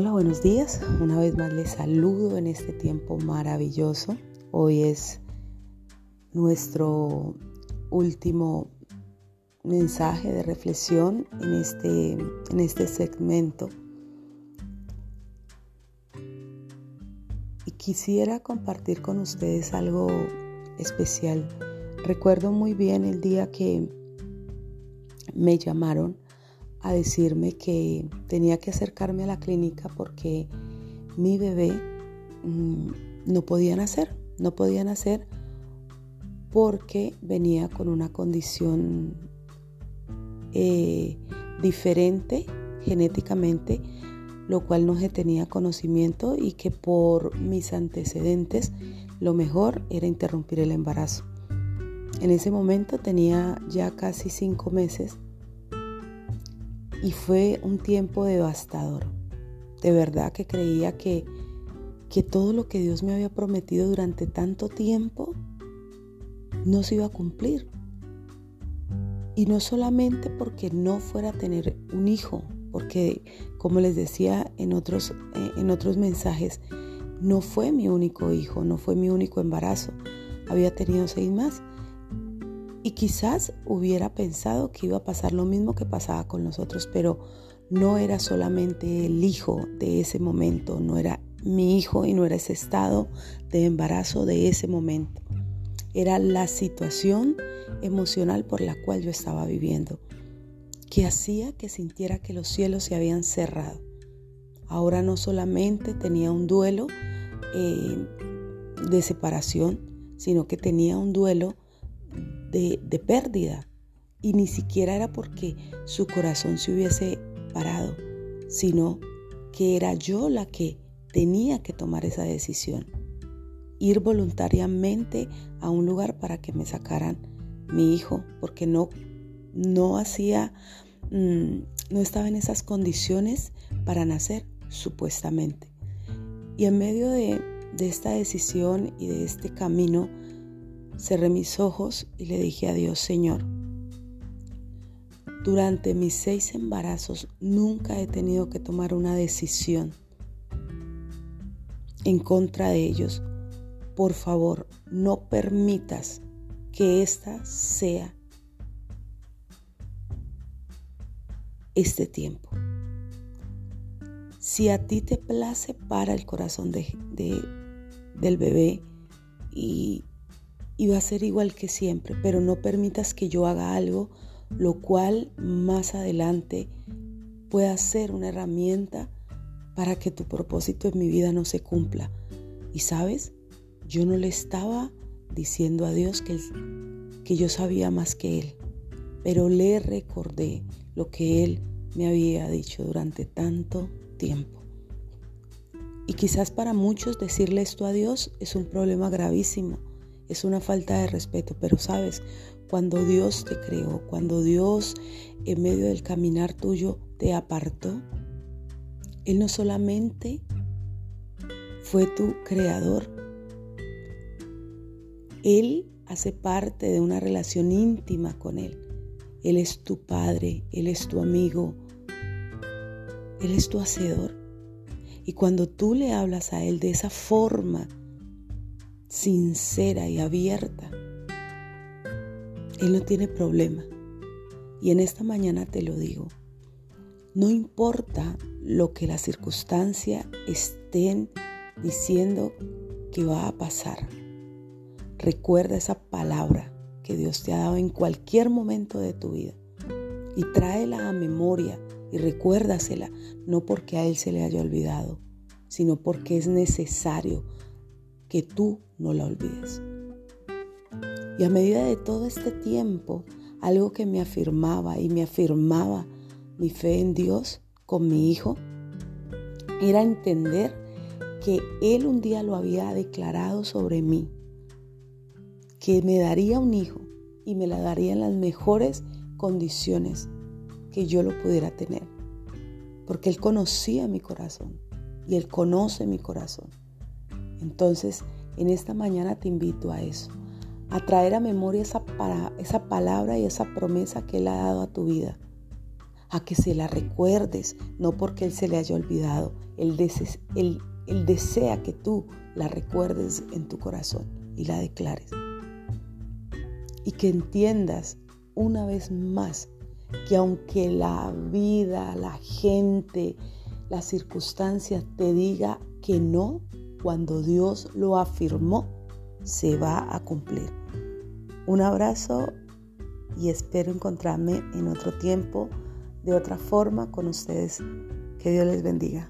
Hola, buenos días. Una vez más les saludo en este tiempo maravilloso. Hoy es nuestro último mensaje de reflexión en este, en este segmento. Y quisiera compartir con ustedes algo especial. Recuerdo muy bien el día que me llamaron a decirme que tenía que acercarme a la clínica porque mi bebé mm, no podía nacer, no podía nacer porque venía con una condición eh, diferente genéticamente, lo cual no se tenía conocimiento y que por mis antecedentes lo mejor era interrumpir el embarazo. En ese momento tenía ya casi cinco meses y fue un tiempo devastador. De verdad que creía que, que todo lo que Dios me había prometido durante tanto tiempo no se iba a cumplir. Y no solamente porque no fuera a tener un hijo, porque como les decía en otros, eh, en otros mensajes, no fue mi único hijo, no fue mi único embarazo. Había tenido seis más. Y quizás hubiera pensado que iba a pasar lo mismo que pasaba con nosotros, pero no era solamente el hijo de ese momento, no era mi hijo y no era ese estado de embarazo de ese momento. Era la situación emocional por la cual yo estaba viviendo, que hacía que sintiera que los cielos se habían cerrado. Ahora no solamente tenía un duelo eh, de separación, sino que tenía un duelo de, pérdida. Y ni siquiera era porque su corazón se hubiese parado, sino que era yo la que tenía que tomar esa decisión. Ir voluntariamente a un lugar para que me sacaran mi hijo, porque no, no hacía, mm, no estaba en esas condiciones para nacer, supuestamente. Y en medio de, de esta decisión y de este camino, cerré mis ojos y le dije a Dios, Señor, durante mis seis embarazos nunca he tenido que tomar una decisión en contra de ellos. Por favor, no permitas que esta sea este tiempo. Si a ti te place para el corazón de, del bebé y y va a ser igual que siempre, pero no permitas que yo haga algo lo cual más adelante pueda ser una herramienta para que tu propósito en mi vida no se cumpla. Y sabes, yo no le estaba diciendo a Dios que, yo sabía más que Él, pero le recordé lo que Él me había dicho durante tanto tiempo. Y quizás para muchos decirle esto a Dios es un problema gravísimo, es una falta de respeto, pero sabes, cuando Dios te creó, cuando Dios en medio del caminar tuyo te apartó, Él no solamente fue tu creador, Él hace parte de una relación íntima con Él. Él es tu padre, Él es tu amigo, Él es tu hacedor. Y cuando tú le hablas a Él de esa forma, sincera y abierta, Él no tiene problema. Y en esta mañana te lo digo, no importa lo que la circunstancia estén diciendo que va a pasar. Recuerda esa palabra que Dios te ha dado en cualquier momento de tu vida y tráela a memoria y recuérdasela, no porque a Él se le haya olvidado, sino porque es necesario que tú no la olvides. Y a medida de todo este tiempo, algo que me afirmaba y me afirmaba mi fe en Dios con mi hijo, era entender que Él un día lo había declarado sobre mí, que me daría un hijo y me la daría en las mejores condiciones que yo lo pudiera tener, porque Él conocía mi corazón y Él conoce mi corazón. Entonces, en esta mañana te invito a eso, a traer a memoria esa, esa palabra y esa promesa que Él ha dado a tu vida, a que se la recuerdes, no porque Él se le haya olvidado, Él, él desea que tú la recuerdes en tu corazón y la declares. Y que entiendas una vez más que aunque la vida, la gente, las circunstancias te diga que no, cuando Dios lo afirmó, se va a cumplir. Un abrazo y espero encontrarme en otro tiempo, de otra forma con ustedes. Que Dios les bendiga.